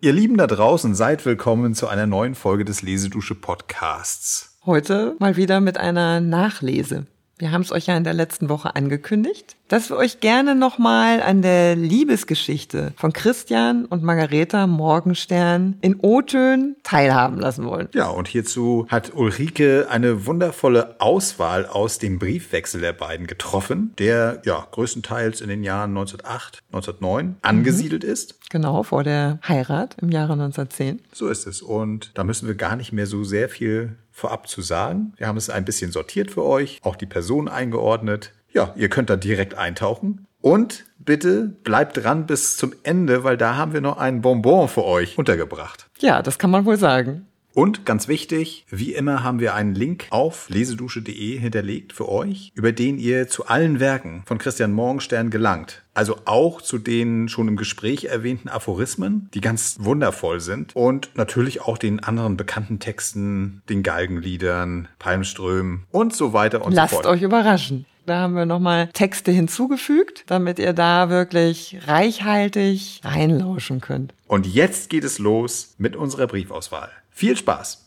Ihr Lieben da draußen, seid willkommen zu einer neuen Folge des Lesedusche Podcasts. Heute mal wieder mit einer Nachlese. Wir haben es euch ja in der letzten Woche angekündigt, dass wir euch gerne nochmal an der Liebesgeschichte von Christian und Margareta Morgenstern in O-Tönen teilhaben lassen wollen. Ja, und hierzu hat Ulrike eine wundervolle Auswahl aus dem Briefwechsel der beiden getroffen, der ja größtenteils in den Jahren 1908, 1909 angesiedelt mhm. ist. Genau, vor der Heirat im Jahre 1910. So ist es. Und da müssen wir gar nicht mehr so sehr viel vorab zu sagen. Wir haben es ein bisschen sortiert für euch, auch die Person eingeordnet. Ja, ihr könnt da direkt eintauchen. Und bitte bleibt dran bis zum Ende, weil da haben wir noch ein Bonbon für euch untergebracht. Ja, das kann man wohl sagen. Und ganz wichtig, wie immer haben wir einen Link auf lesedusche.de hinterlegt für euch, über den ihr zu allen Werken von Christian Morgenstern gelangt. Also auch zu den schon im Gespräch erwähnten Aphorismen, die ganz wundervoll sind. Und natürlich auch den anderen bekannten Texten, den Galgenliedern, Palmströmen und so weiter und Lasst so fort. Lasst euch überraschen. Da haben wir nochmal Texte hinzugefügt, damit ihr da wirklich reichhaltig reinlauschen könnt. Und jetzt geht es los mit unserer Briefauswahl. Viel Spaß!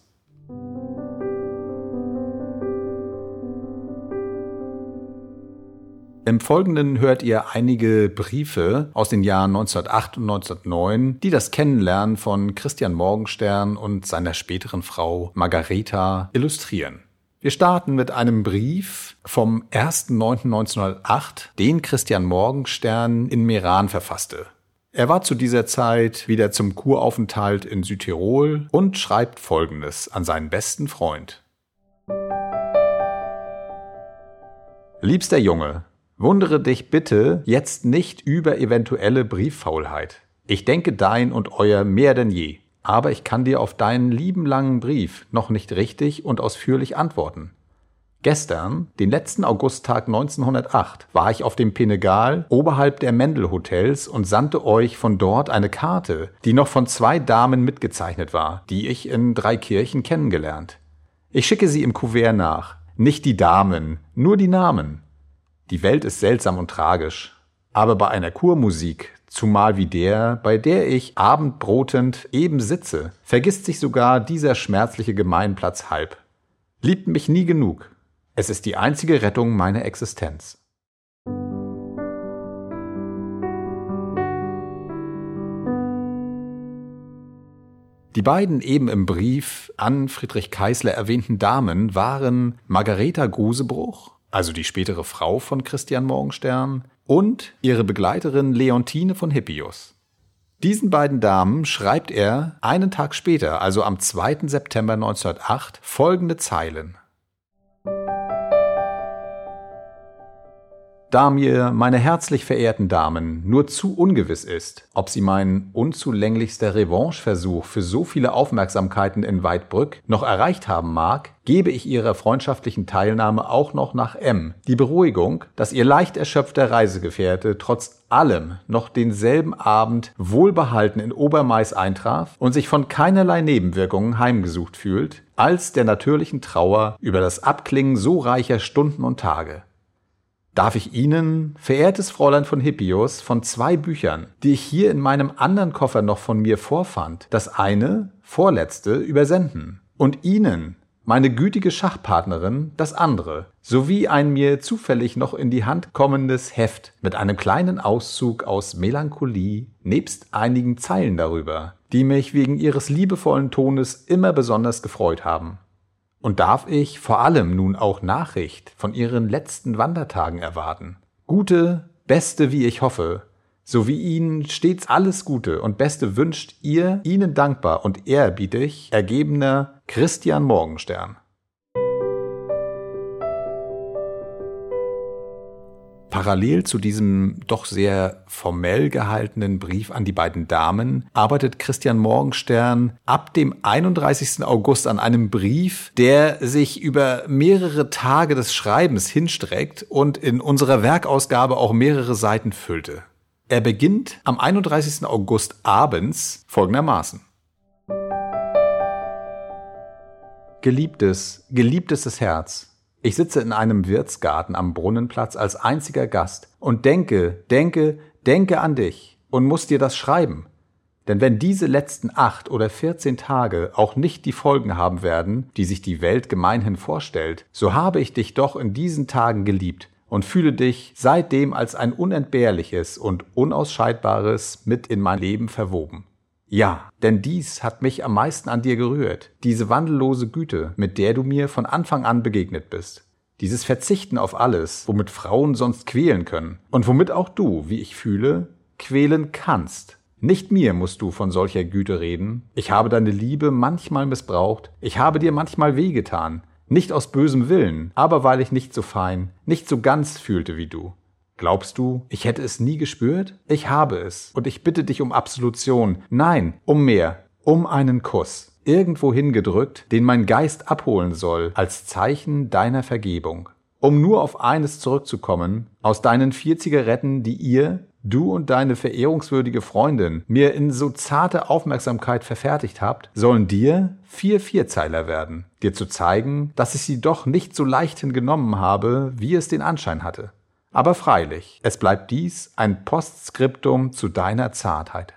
Im Folgenden hört ihr einige Briefe aus den Jahren 1908 und 1909, die das Kennenlernen von Christian Morgenstern und seiner späteren Frau Margareta illustrieren. Wir starten mit einem Brief vom 1.9.1908, den Christian Morgenstern in Meran verfasste. Er war zu dieser Zeit wieder zum Kuraufenthalt in Südtirol und schreibt Folgendes an seinen besten Freund. Liebster Junge, wundere dich bitte jetzt nicht über eventuelle Brieffaulheit. Ich denke dein und euer mehr denn je, aber ich kann dir auf deinen lieben langen Brief noch nicht richtig und ausführlich antworten. Gestern, den letzten Augusttag 1908, war ich auf dem Penegal oberhalb der Mendel Hotels und sandte euch von dort eine Karte, die noch von zwei Damen mitgezeichnet war, die ich in drei Kirchen kennengelernt. Ich schicke sie im Kuvert nach. Nicht die Damen, nur die Namen. Die Welt ist seltsam und tragisch. Aber bei einer Kurmusik, zumal wie der, bei der ich abendbrotend eben sitze, vergisst sich sogar dieser schmerzliche Gemeinplatz halb. Liebt mich nie genug, es ist die einzige Rettung meiner Existenz. Die beiden eben im Brief an Friedrich Keisler erwähnten Damen waren Margareta Grusebruch, also die spätere Frau von Christian Morgenstern, und ihre Begleiterin Leontine von Hippius. Diesen beiden Damen schreibt er einen Tag später, also am 2. September 1908, folgende Zeilen. Da mir, meine herzlich verehrten Damen, nur zu ungewiss ist, ob Sie mein unzulänglichster Revancheversuch für so viele Aufmerksamkeiten in Weidbrück noch erreicht haben mag, gebe ich Ihrer freundschaftlichen Teilnahme auch noch nach M. Die Beruhigung, dass Ihr leicht erschöpfter Reisegefährte trotz allem noch denselben Abend wohlbehalten in Obermais eintraf und sich von keinerlei Nebenwirkungen heimgesucht fühlt, als der natürlichen Trauer über das Abklingen so reicher Stunden und Tage darf ich Ihnen, verehrtes Fräulein von Hippius, von zwei Büchern, die ich hier in meinem anderen Koffer noch von mir vorfand, das eine, vorletzte, übersenden und Ihnen, meine gütige Schachpartnerin, das andere, sowie ein mir zufällig noch in die Hand kommendes Heft mit einem kleinen Auszug aus Melancholie nebst einigen Zeilen darüber, die mich wegen ihres liebevollen Tones immer besonders gefreut haben. Und darf ich vor allem nun auch Nachricht von Ihren letzten Wandertagen erwarten? Gute, beste, wie ich hoffe, so wie Ihnen stets alles Gute und Beste wünscht Ihr Ihnen dankbar und ehrerbietig ergebener Christian Morgenstern. Parallel zu diesem doch sehr formell gehaltenen Brief an die beiden Damen arbeitet Christian Morgenstern ab dem 31. August an einem Brief, der sich über mehrere Tage des Schreibens hinstreckt und in unserer Werkausgabe auch mehrere Seiten füllte. Er beginnt am 31. August abends folgendermaßen. Geliebtes, geliebtes Herz, ich sitze in einem Wirtsgarten am Brunnenplatz als einziger Gast und denke, denke, denke an dich und muss dir das schreiben. Denn wenn diese letzten acht oder vierzehn Tage auch nicht die Folgen haben werden, die sich die Welt gemeinhin vorstellt, so habe ich dich doch in diesen Tagen geliebt und fühle dich seitdem als ein unentbehrliches und unausscheidbares mit in mein Leben verwoben. Ja, denn dies hat mich am meisten an dir gerührt, diese wandellose Güte, mit der du mir von Anfang an begegnet bist. Dieses Verzichten auf alles, womit Frauen sonst quälen können und womit auch du, wie ich fühle, quälen kannst. Nicht mir musst du von solcher Güte reden. Ich habe deine Liebe manchmal missbraucht. Ich habe dir manchmal wehgetan. Nicht aus bösem Willen, aber weil ich nicht so fein, nicht so ganz fühlte wie du. Glaubst du, ich hätte es nie gespürt? Ich habe es. Und ich bitte dich um Absolution. Nein, um mehr. Um einen Kuss. Irgendwo hingedrückt, den mein Geist abholen soll, als Zeichen deiner Vergebung. Um nur auf eines zurückzukommen, aus deinen vier Zigaretten, die ihr, du und deine verehrungswürdige Freundin mir in so zarte Aufmerksamkeit verfertigt habt, sollen dir vier Vierzeiler werden, dir zu zeigen, dass ich sie doch nicht so leichthin genommen habe, wie es den Anschein hatte. Aber freilich, es bleibt dies ein Postskriptum zu deiner Zartheit.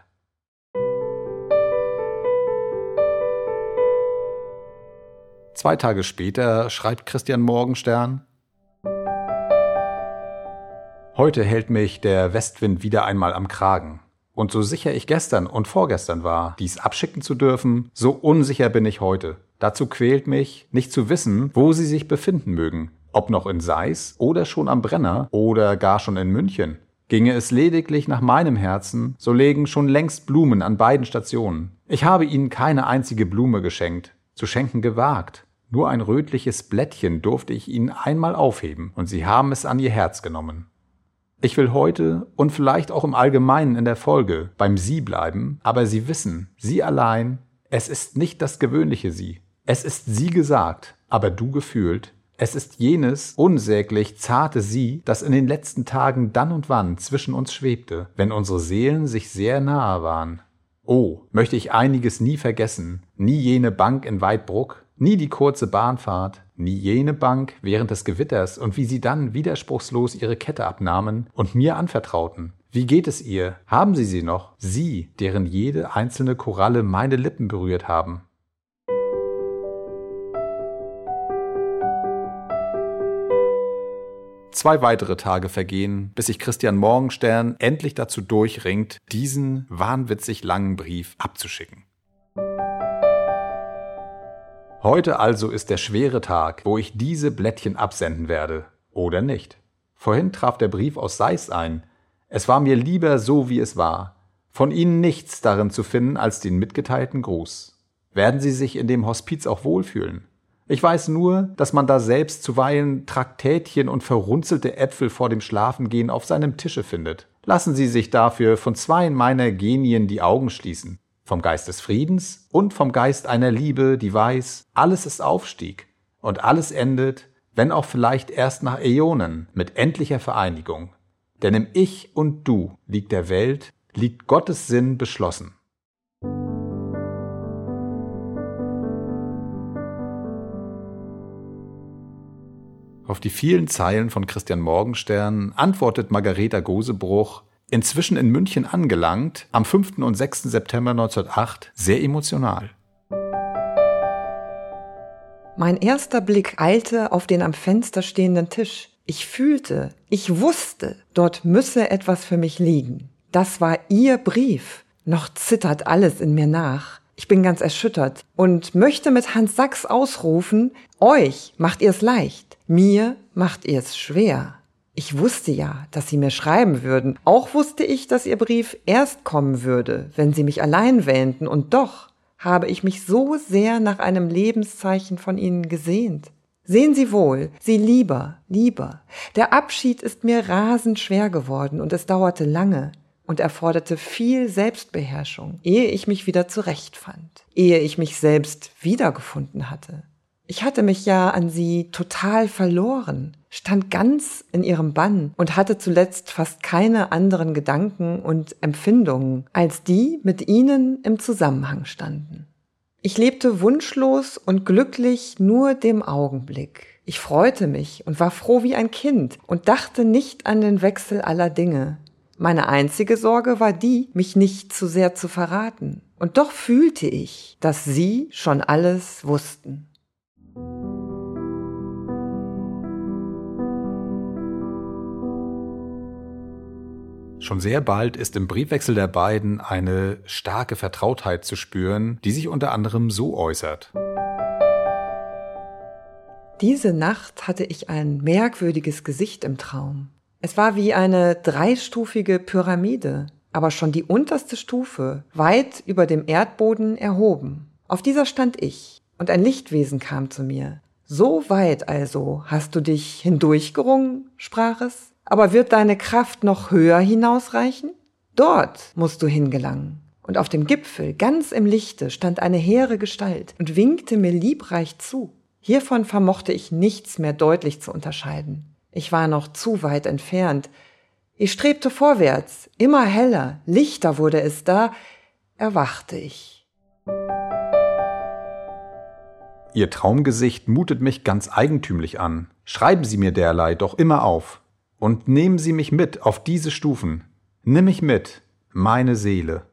Zwei Tage später schreibt Christian Morgenstern Heute hält mich der Westwind wieder einmal am Kragen. Und so sicher ich gestern und vorgestern war, dies abschicken zu dürfen, so unsicher bin ich heute. Dazu quält mich, nicht zu wissen, wo sie sich befinden mögen, ob noch in Seis oder schon am Brenner oder gar schon in München. Ginge es lediglich nach meinem Herzen, so legen schon längst Blumen an beiden Stationen. Ich habe ihnen keine einzige Blume geschenkt, zu schenken gewagt. Nur ein rötliches Blättchen durfte ich ihnen einmal aufheben, und sie haben es an ihr Herz genommen. Ich will heute und vielleicht auch im Allgemeinen in der Folge beim Sie bleiben, aber Sie wissen, Sie allein, es ist nicht das gewöhnliche Sie. Es ist Sie gesagt, aber du gefühlt. Es ist jenes unsäglich zarte Sie, das in den letzten Tagen dann und wann zwischen uns schwebte, wenn unsere Seelen sich sehr nahe waren. Oh, möchte ich einiges nie vergessen, nie jene Bank in Weidbruck, nie die kurze Bahnfahrt, nie jene Bank während des Gewitters und wie sie dann widerspruchslos ihre Kette abnahmen und mir anvertrauten. Wie geht es ihr? Haben Sie sie noch? Sie, deren jede einzelne Koralle meine Lippen berührt haben. Zwei weitere Tage vergehen, bis sich Christian Morgenstern endlich dazu durchringt, diesen wahnwitzig langen Brief abzuschicken. Heute also ist der schwere Tag, wo ich diese Blättchen absenden werde. Oder nicht. Vorhin traf der Brief aus Seis ein. Es war mir lieber so, wie es war. Von Ihnen nichts darin zu finden als den mitgeteilten Gruß. Werden Sie sich in dem Hospiz auch wohlfühlen? Ich weiß nur, dass man da selbst zuweilen Traktätchen und verrunzelte Äpfel vor dem Schlafengehen auf seinem Tische findet. Lassen Sie sich dafür von zweien meiner Genien die Augen schließen vom Geist des Friedens und vom Geist einer Liebe, die weiß, alles ist Aufstieg und alles endet, wenn auch vielleicht erst nach Äonen, mit endlicher Vereinigung. Denn im Ich und Du liegt der Welt, liegt Gottes Sinn beschlossen. Auf die vielen Zeilen von Christian Morgenstern antwortet Margareta Gosebruch inzwischen in München angelangt, am 5. und 6. September 1908, sehr emotional. Mein erster Blick eilte auf den am Fenster stehenden Tisch. Ich fühlte, ich wusste, dort müsse etwas für mich liegen. Das war Ihr Brief. Noch zittert alles in mir nach. Ich bin ganz erschüttert und möchte mit Hans Sachs ausrufen, euch macht ihr's leicht, mir macht ihr's schwer. Ich wusste ja, dass Sie mir schreiben würden. Auch wusste ich, dass Ihr Brief erst kommen würde, wenn Sie mich allein wähnten. Und doch habe ich mich so sehr nach einem Lebenszeichen von Ihnen gesehnt. Sehen Sie wohl, Sie lieber, lieber. Der Abschied ist mir rasend schwer geworden und es dauerte lange und erforderte viel Selbstbeherrschung, ehe ich mich wieder zurechtfand, ehe ich mich selbst wiedergefunden hatte. Ich hatte mich ja an sie total verloren, stand ganz in ihrem Bann und hatte zuletzt fast keine anderen Gedanken und Empfindungen, als die mit ihnen im Zusammenhang standen. Ich lebte wunschlos und glücklich nur dem Augenblick. Ich freute mich und war froh wie ein Kind und dachte nicht an den Wechsel aller Dinge. Meine einzige Sorge war die, mich nicht zu sehr zu verraten. Und doch fühlte ich, dass sie schon alles wussten. Schon sehr bald ist im Briefwechsel der beiden eine starke Vertrautheit zu spüren, die sich unter anderem so äußert. Diese Nacht hatte ich ein merkwürdiges Gesicht im Traum. Es war wie eine dreistufige Pyramide, aber schon die unterste Stufe, weit über dem Erdboden erhoben. Auf dieser stand ich, und ein Lichtwesen kam zu mir. So weit also hast du dich hindurchgerungen, sprach es. Aber wird deine Kraft noch höher hinausreichen? Dort musst du hingelangen. Und auf dem Gipfel, ganz im Lichte, stand eine hehre Gestalt und winkte mir liebreich zu. Hiervon vermochte ich nichts mehr deutlich zu unterscheiden. Ich war noch zu weit entfernt. Ich strebte vorwärts, immer heller, lichter wurde es da, erwachte ich. Ihr Traumgesicht mutet mich ganz eigentümlich an. Schreiben Sie mir derlei doch immer auf. Und nehmen Sie mich mit auf diese Stufen. Nimm mich mit, meine Seele.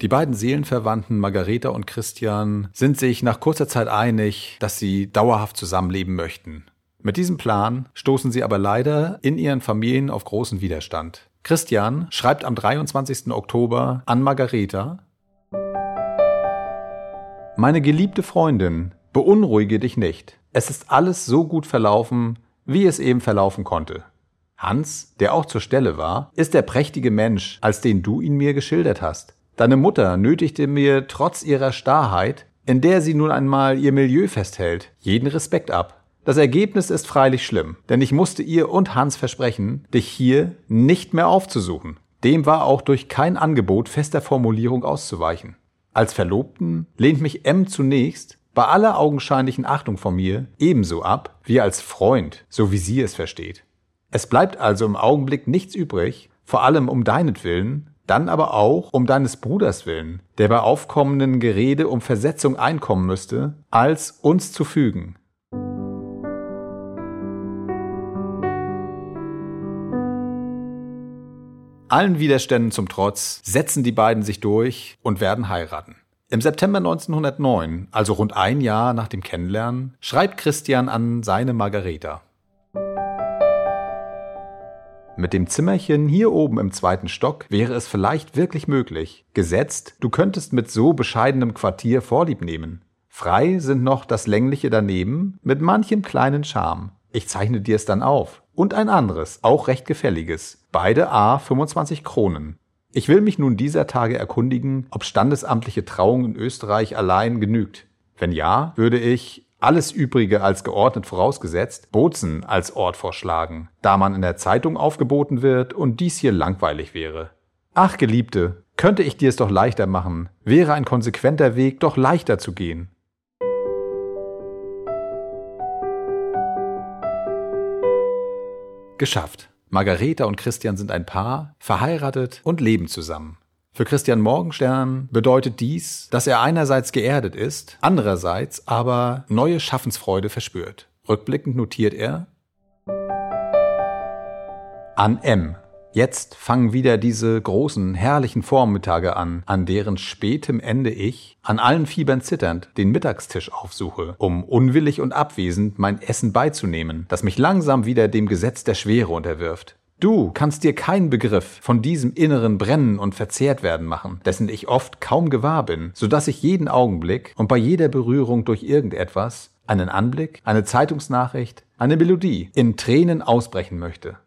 Die beiden Seelenverwandten Margareta und Christian sind sich nach kurzer Zeit einig, dass sie dauerhaft zusammenleben möchten. Mit diesem Plan stoßen sie aber leider in ihren Familien auf großen Widerstand. Christian schreibt am 23. Oktober an Margareta, meine geliebte Freundin, beunruhige dich nicht. Es ist alles so gut verlaufen, wie es eben verlaufen konnte. Hans, der auch zur Stelle war, ist der prächtige Mensch, als den du ihn mir geschildert hast. Deine Mutter nötigte mir trotz ihrer Starrheit, in der sie nun einmal ihr Milieu festhält, jeden Respekt ab. Das Ergebnis ist freilich schlimm, denn ich musste ihr und Hans versprechen, dich hier nicht mehr aufzusuchen. Dem war auch durch kein Angebot fester Formulierung auszuweichen. Als Verlobten lehnt mich M zunächst bei aller augenscheinlichen Achtung von mir ebenso ab wie als Freund, so wie sie es versteht. Es bleibt also im Augenblick nichts übrig, vor allem um deinetwillen, dann aber auch um deines Bruders willen, der bei aufkommenden Gerede um Versetzung einkommen müsste, als uns zu fügen. Allen Widerständen zum Trotz setzen die beiden sich durch und werden heiraten. Im September 1909, also rund ein Jahr nach dem Kennenlernen, schreibt Christian an seine Margareta. Mit dem Zimmerchen hier oben im zweiten Stock wäre es vielleicht wirklich möglich. Gesetzt, du könntest mit so bescheidenem Quartier Vorlieb nehmen. Frei sind noch das längliche daneben mit manchem kleinen Charme. Ich zeichne dir es dann auf. Und ein anderes, auch recht gefälliges. Beide A 25 Kronen. Ich will mich nun dieser Tage erkundigen, ob standesamtliche Trauung in Österreich allein genügt. Wenn ja, würde ich, alles Übrige als geordnet vorausgesetzt, Bozen als Ort vorschlagen, da man in der Zeitung aufgeboten wird und dies hier langweilig wäre. Ach, Geliebte, könnte ich dir es doch leichter machen, wäre ein konsequenter Weg doch leichter zu gehen. Geschafft. Margareta und Christian sind ein Paar, verheiratet und leben zusammen. Für Christian Morgenstern bedeutet dies, dass er einerseits geerdet ist, andererseits aber neue Schaffensfreude verspürt. Rückblickend notiert er An M. Jetzt fangen wieder diese großen, herrlichen Vormittage an, an deren spätem Ende ich, an allen Fiebern zitternd, den Mittagstisch aufsuche, um unwillig und abwesend mein Essen beizunehmen, das mich langsam wieder dem Gesetz der Schwere unterwirft. Du kannst dir keinen Begriff von diesem inneren Brennen und verzehrt werden machen, dessen ich oft kaum gewahr bin, so dass ich jeden Augenblick und bei jeder Berührung durch irgendetwas, einen Anblick, eine Zeitungsnachricht, eine Melodie, in Tränen ausbrechen möchte.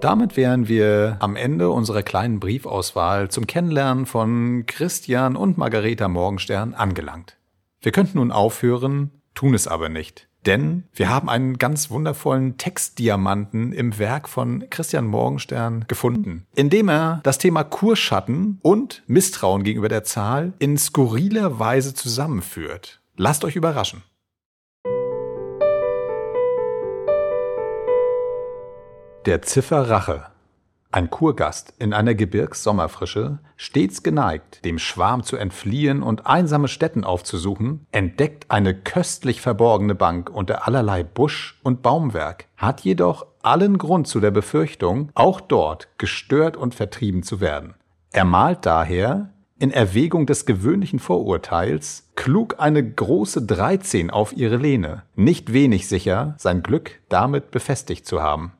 Damit wären wir am Ende unserer kleinen Briefauswahl zum Kennenlernen von Christian und Margareta Morgenstern angelangt. Wir könnten nun aufhören, tun es aber nicht. Denn wir haben einen ganz wundervollen Textdiamanten im Werk von Christian Morgenstern gefunden, indem er das Thema Kurschatten und Misstrauen gegenüber der Zahl in skurriler Weise zusammenführt. Lasst euch überraschen. Der Ziffer Rache. Ein Kurgast in einer Gebirgssommerfrische, stets geneigt, dem Schwarm zu entfliehen und einsame Stätten aufzusuchen, entdeckt eine köstlich verborgene Bank unter allerlei Busch und Baumwerk, hat jedoch allen Grund zu der Befürchtung, auch dort gestört und vertrieben zu werden. Er malt daher, in Erwägung des gewöhnlichen Vorurteils, klug eine große Dreizehn auf ihre Lehne, nicht wenig sicher, sein Glück damit befestigt zu haben.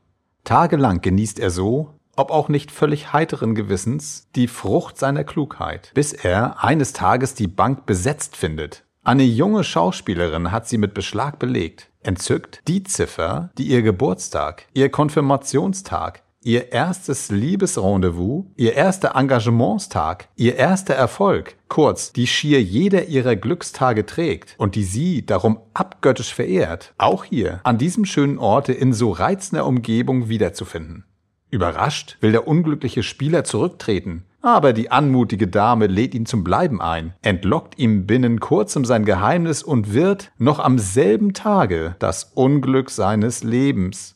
Tagelang genießt er so, ob auch nicht völlig heiteren Gewissens, die Frucht seiner Klugheit, bis er eines Tages die Bank besetzt findet. Eine junge Schauspielerin hat sie mit Beschlag belegt, entzückt die Ziffer, die ihr Geburtstag, ihr Konfirmationstag, ihr erstes Liebesrendezvous, ihr erster Engagementstag, ihr erster Erfolg, kurz, die schier jeder ihrer Glückstage trägt und die sie darum abgöttisch verehrt, auch hier an diesem schönen Orte in so reizender Umgebung wiederzufinden. Überrascht will der unglückliche Spieler zurücktreten, aber die anmutige Dame lädt ihn zum Bleiben ein, entlockt ihm binnen kurzem sein Geheimnis und wird noch am selben Tage das Unglück seines Lebens.